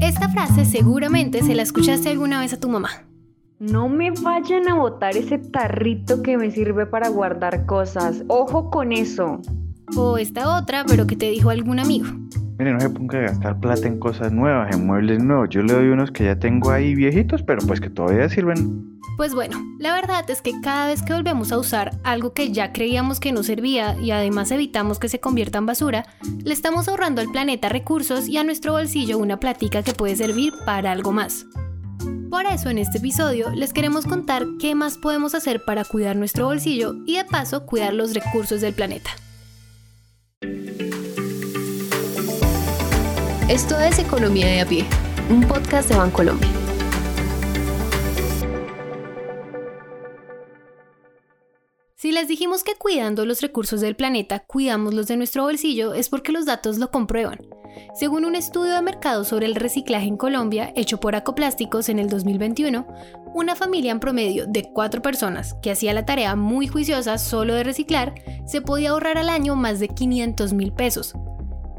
Esta frase seguramente se la escuchaste alguna vez a tu mamá. No me vayan a botar ese tarrito que me sirve para guardar cosas. Ojo con eso. O esta otra, pero que te dijo algún amigo. Mire, no se ponga a gastar plata en cosas nuevas, en muebles nuevos. Yo le doy unos que ya tengo ahí viejitos, pero pues que todavía sirven. Pues bueno, la verdad es que cada vez que volvemos a usar algo que ya creíamos que no servía y además evitamos que se convierta en basura, le estamos ahorrando al planeta recursos y a nuestro bolsillo una platica que puede servir para algo más. Por eso en este episodio les queremos contar qué más podemos hacer para cuidar nuestro bolsillo y de paso cuidar los recursos del planeta. Esto es Economía de a pie, un podcast de Bancolombia. Les dijimos que cuidando los recursos del planeta cuidamos los de nuestro bolsillo es porque los datos lo comprueban. Según un estudio de mercado sobre el reciclaje en Colombia hecho por Acoplásticos en el 2021, una familia en promedio de cuatro personas que hacía la tarea muy juiciosa solo de reciclar se podía ahorrar al año más de 500 mil pesos,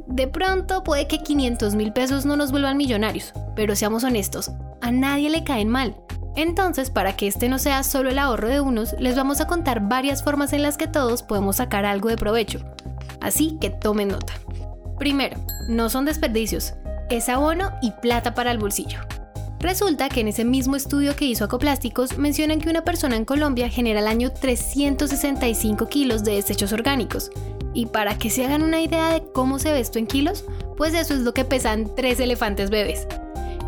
de pronto puede que 500 mil pesos no nos vuelvan millonarios, pero seamos honestos, a nadie le caen mal. Entonces, para que este no sea solo el ahorro de unos, les vamos a contar varias formas en las que todos podemos sacar algo de provecho. Así que tomen nota. Primero, no son desperdicios, es abono y plata para el bolsillo. Resulta que en ese mismo estudio que hizo Acoplásticos mencionan que una persona en Colombia genera al año 365 kilos de desechos orgánicos, y para que se hagan una idea de cómo se ve esto en kilos, pues eso es lo que pesan tres elefantes bebés.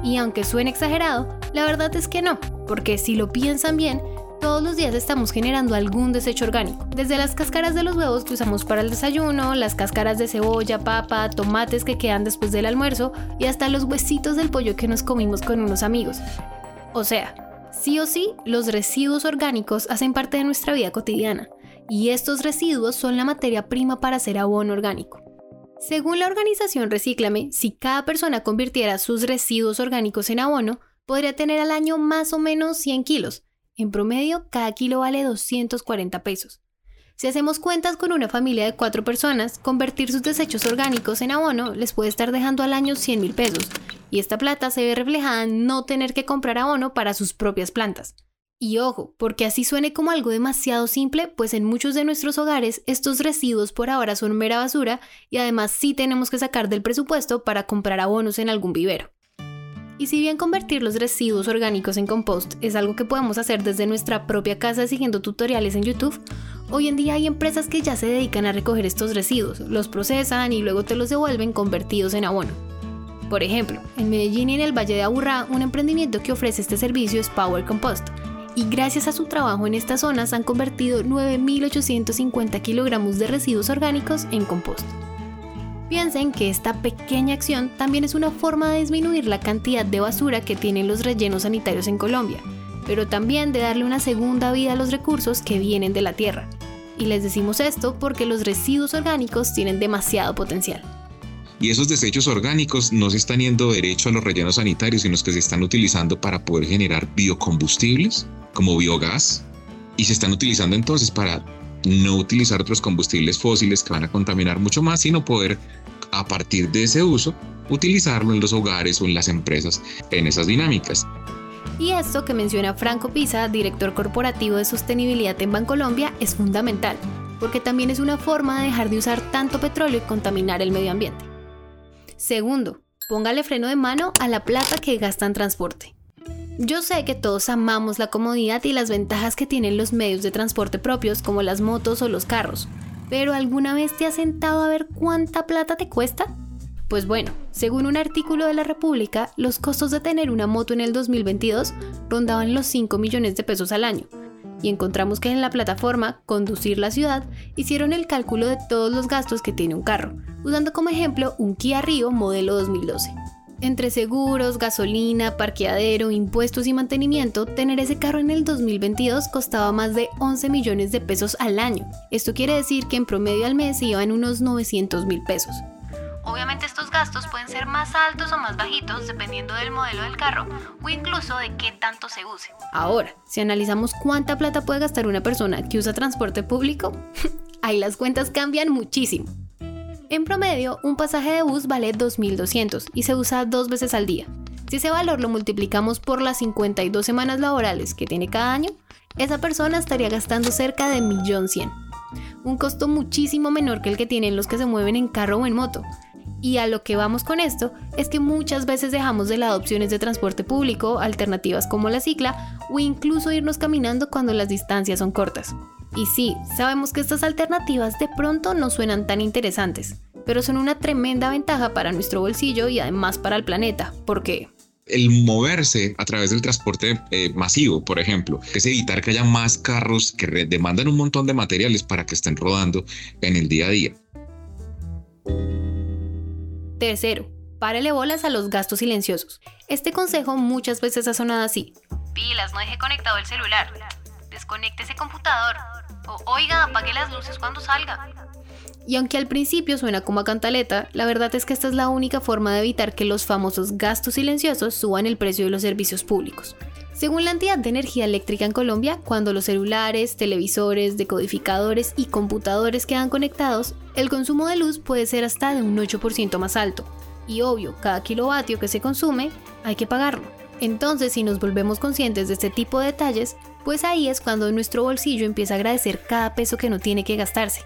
Y aunque suene exagerado, la verdad es que no, porque si lo piensan bien, todos los días estamos generando algún desecho orgánico, desde las cáscaras de los huevos que usamos para el desayuno, las cáscaras de cebolla, papa, tomates que quedan después del almuerzo y hasta los huesitos del pollo que nos comimos con unos amigos. O sea, sí o sí, los residuos orgánicos hacen parte de nuestra vida cotidiana y estos residuos son la materia prima para hacer abono orgánico. Según la organización Recíclame, si cada persona convirtiera sus residuos orgánicos en abono, podría tener al año más o menos 100 kilos. En promedio, cada kilo vale 240 pesos. Si hacemos cuentas con una familia de cuatro personas, convertir sus desechos orgánicos en abono les puede estar dejando al año 100 mil pesos, y esta plata se ve reflejada en no tener que comprar abono para sus propias plantas. Y ojo, porque así suene como algo demasiado simple, pues en muchos de nuestros hogares estos residuos por ahora son mera basura y además sí tenemos que sacar del presupuesto para comprar abonos en algún vivero. Y si bien convertir los residuos orgánicos en compost es algo que podemos hacer desde nuestra propia casa siguiendo tutoriales en YouTube, hoy en día hay empresas que ya se dedican a recoger estos residuos, los procesan y luego te los devuelven convertidos en abono. Por ejemplo, en Medellín y en el Valle de Aburrá, un emprendimiento que ofrece este servicio es Power Compost, y gracias a su trabajo en estas zonas han convertido 9.850 kilogramos de residuos orgánicos en compost. Piensen que esta pequeña acción también es una forma de disminuir la cantidad de basura que tienen los rellenos sanitarios en Colombia, pero también de darle una segunda vida a los recursos que vienen de la tierra. Y les decimos esto porque los residuos orgánicos tienen demasiado potencial y esos desechos orgánicos no se están yendo derecho a los rellenos sanitarios, sino que se están utilizando para poder generar biocombustibles como biogás y se están utilizando entonces para no utilizar otros combustibles fósiles que van a contaminar mucho más, sino poder a partir de ese uso utilizarlo en los hogares o en las empresas en esas dinámicas. Y esto que menciona Franco Pisa, director corporativo de sostenibilidad en Bancolombia, es fundamental, porque también es una forma de dejar de usar tanto petróleo y contaminar el medio ambiente. Segundo, póngale freno de mano a la plata que gasta en transporte. Yo sé que todos amamos la comodidad y las ventajas que tienen los medios de transporte propios como las motos o los carros, pero ¿alguna vez te has sentado a ver cuánta plata te cuesta? Pues bueno, según un artículo de la República, los costos de tener una moto en el 2022 rondaban los 5 millones de pesos al año, y encontramos que en la plataforma Conducir la Ciudad hicieron el cálculo de todos los gastos que tiene un carro, usando como ejemplo un Kia Rio modelo 2012. Entre seguros, gasolina, parqueadero, impuestos y mantenimiento, tener ese carro en el 2022 costaba más de 11 millones de pesos al año. Esto quiere decir que en promedio al mes se iban unos 900 mil pesos. Obviamente estos gastos pueden ser más altos o más bajitos dependiendo del modelo del carro o incluso de qué tanto se use. Ahora, si analizamos cuánta plata puede gastar una persona que usa transporte público, ahí las cuentas cambian muchísimo. En promedio, un pasaje de bus vale 2.200 y se usa dos veces al día. Si ese valor lo multiplicamos por las 52 semanas laborales que tiene cada año, esa persona estaría gastando cerca de 1.100.000. Un costo muchísimo menor que el que tienen los que se mueven en carro o en moto. Y a lo que vamos con esto es que muchas veces dejamos de lado opciones de transporte público, alternativas como la cicla o incluso irnos caminando cuando las distancias son cortas. Y sí, sabemos que estas alternativas de pronto no suenan tan interesantes, pero son una tremenda ventaja para nuestro bolsillo y además para el planeta, porque el moverse a través del transporte eh, masivo, por ejemplo, es evitar que haya más carros que demandan un montón de materiales para que estén rodando en el día a día. Tercero, párele bolas a los gastos silenciosos. Este consejo muchas veces ha sonado así. Pilas, no deje conectado el celular. Desconecte ese computador. O oiga, apague las luces cuando salga. Y aunque al principio suena como a cantaleta, la verdad es que esta es la única forma de evitar que los famosos gastos silenciosos suban el precio de los servicios públicos. Según la entidad de energía eléctrica en Colombia, cuando los celulares, televisores, decodificadores y computadores quedan conectados, el consumo de luz puede ser hasta de un 8% más alto. Y obvio, cada kilovatio que se consume hay que pagarlo. Entonces, si nos volvemos conscientes de este tipo de detalles, pues ahí es cuando nuestro bolsillo empieza a agradecer cada peso que no tiene que gastarse.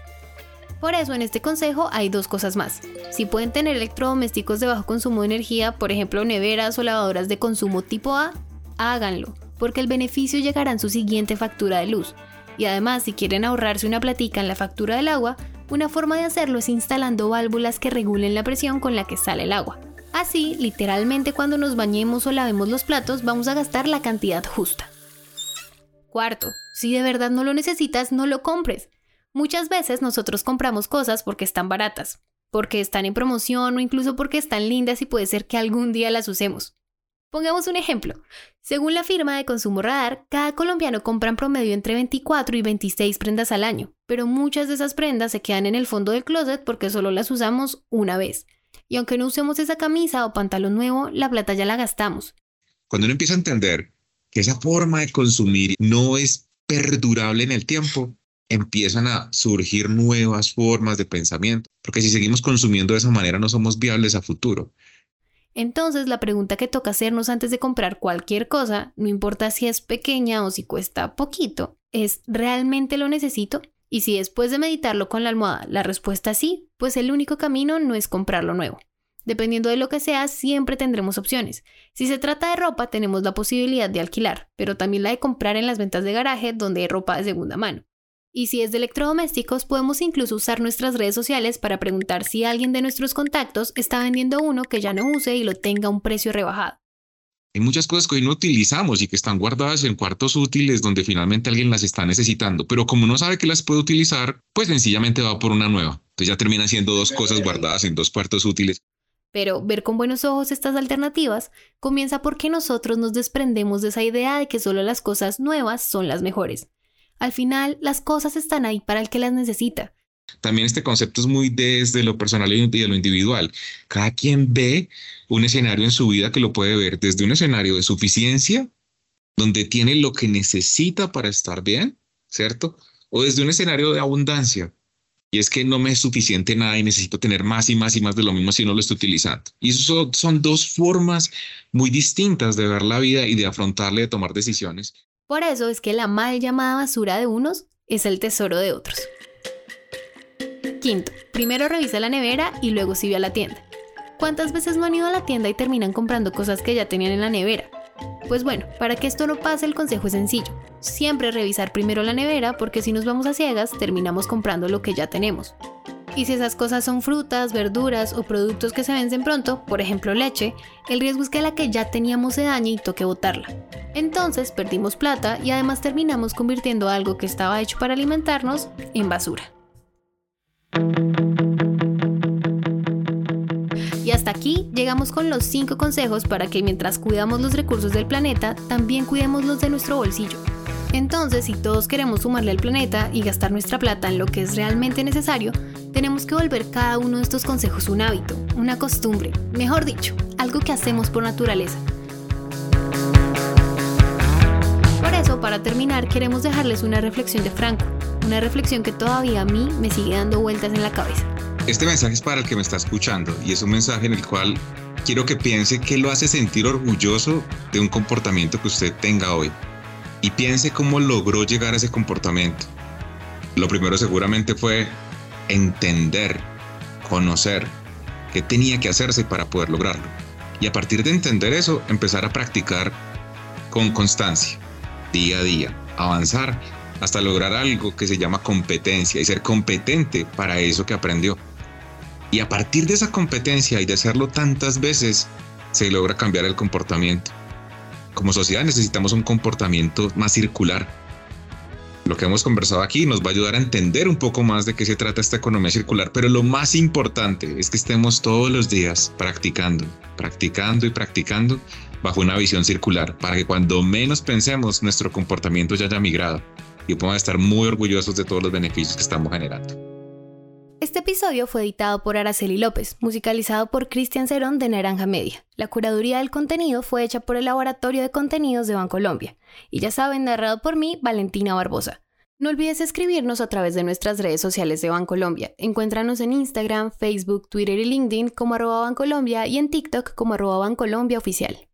Por eso en este consejo hay dos cosas más. Si pueden tener electrodomésticos de bajo consumo de energía, por ejemplo neveras o lavadoras de consumo tipo A, háganlo, porque el beneficio llegará en su siguiente factura de luz. Y además, si quieren ahorrarse una platica en la factura del agua, una forma de hacerlo es instalando válvulas que regulen la presión con la que sale el agua. Así, literalmente cuando nos bañemos o lavemos los platos, vamos a gastar la cantidad justa. Cuarto, si de verdad no lo necesitas, no lo compres. Muchas veces nosotros compramos cosas porque están baratas, porque están en promoción o incluso porque están lindas y puede ser que algún día las usemos. Pongamos un ejemplo. Según la firma de Consumo Radar, cada colombiano compra en promedio entre 24 y 26 prendas al año, pero muchas de esas prendas se quedan en el fondo del closet porque solo las usamos una vez. Y aunque no usemos esa camisa o pantalón nuevo, la plata ya la gastamos. Cuando uno empieza a entender que esa forma de consumir no es perdurable en el tiempo, empiezan a surgir nuevas formas de pensamiento, porque si seguimos consumiendo de esa manera no somos viables a futuro. Entonces la pregunta que toca hacernos antes de comprar cualquier cosa, no importa si es pequeña o si cuesta poquito, es ¿realmente lo necesito? Y si después de meditarlo con la almohada la respuesta es sí, pues el único camino no es comprarlo nuevo. Dependiendo de lo que sea, siempre tendremos opciones. Si se trata de ropa, tenemos la posibilidad de alquilar, pero también la de comprar en las ventas de garaje donde hay ropa de segunda mano. Y si es de electrodomésticos, podemos incluso usar nuestras redes sociales para preguntar si alguien de nuestros contactos está vendiendo uno que ya no use y lo tenga a un precio rebajado. Hay muchas cosas que hoy no utilizamos y que están guardadas en cuartos útiles donde finalmente alguien las está necesitando, pero como no sabe que las puede utilizar, pues sencillamente va por una nueva. Entonces ya termina siendo dos cosas guardadas en dos cuartos útiles. Pero ver con buenos ojos estas alternativas comienza porque nosotros nos desprendemos de esa idea de que solo las cosas nuevas son las mejores. Al final, las cosas están ahí para el que las necesita. También este concepto es muy desde lo personal y de lo individual. Cada quien ve un escenario en su vida que lo puede ver desde un escenario de suficiencia, donde tiene lo que necesita para estar bien, ¿cierto? O desde un escenario de abundancia. Y es que no me es suficiente nada y necesito tener más y más y más de lo mismo si no lo estoy utilizando. Y eso son dos formas muy distintas de ver la vida y de afrontarle, de tomar decisiones. Por eso es que la mal llamada basura de unos es el tesoro de otros. Quinto, primero revisa la nevera y luego sigue a la tienda. ¿Cuántas veces no han ido a la tienda y terminan comprando cosas que ya tenían en la nevera? Pues bueno, para que esto no pase el consejo es sencillo. Siempre revisar primero la nevera porque si nos vamos a ciegas terminamos comprando lo que ya tenemos. Y si esas cosas son frutas, verduras o productos que se vencen pronto, por ejemplo leche, el riesgo es que la que ya teníamos se dañe y toque botarla. Entonces perdimos plata y además terminamos convirtiendo algo que estaba hecho para alimentarnos en basura. Y hasta aquí llegamos con los 5 consejos para que mientras cuidamos los recursos del planeta, también cuidemos los de nuestro bolsillo. Entonces, si todos queremos sumarle al planeta y gastar nuestra plata en lo que es realmente necesario, tenemos que volver cada uno de estos consejos un hábito, una costumbre, mejor dicho, algo que hacemos por naturaleza. Por eso, para terminar, queremos dejarles una reflexión de Franco, una reflexión que todavía a mí me sigue dando vueltas en la cabeza. Este mensaje es para el que me está escuchando y es un mensaje en el cual quiero que piense qué lo hace sentir orgulloso de un comportamiento que usted tenga hoy. Y piense cómo logró llegar a ese comportamiento. Lo primero seguramente fue entender, conocer qué tenía que hacerse para poder lograrlo. Y a partir de entender eso, empezar a practicar con constancia, día a día, avanzar hasta lograr algo que se llama competencia y ser competente para eso que aprendió. Y a partir de esa competencia y de hacerlo tantas veces, se logra cambiar el comportamiento. Como sociedad necesitamos un comportamiento más circular. Lo que hemos conversado aquí nos va a ayudar a entender un poco más de qué se trata esta economía circular, pero lo más importante es que estemos todos los días practicando, practicando y practicando bajo una visión circular, para que cuando menos pensemos nuestro comportamiento ya haya migrado y podamos estar muy orgullosos de todos los beneficios que estamos generando. Este episodio fue editado por Araceli López, musicalizado por Cristian Cerón de Naranja Media. La curaduría del contenido fue hecha por el Laboratorio de Contenidos de Bancolombia. Y ya saben, narrado por mí, Valentina Barbosa. No olvides escribirnos a través de nuestras redes sociales de Bancolombia. Encuéntranos en Instagram, Facebook, Twitter y LinkedIn como arroba Bancolombia y en TikTok como arroba Bancolombia Oficial.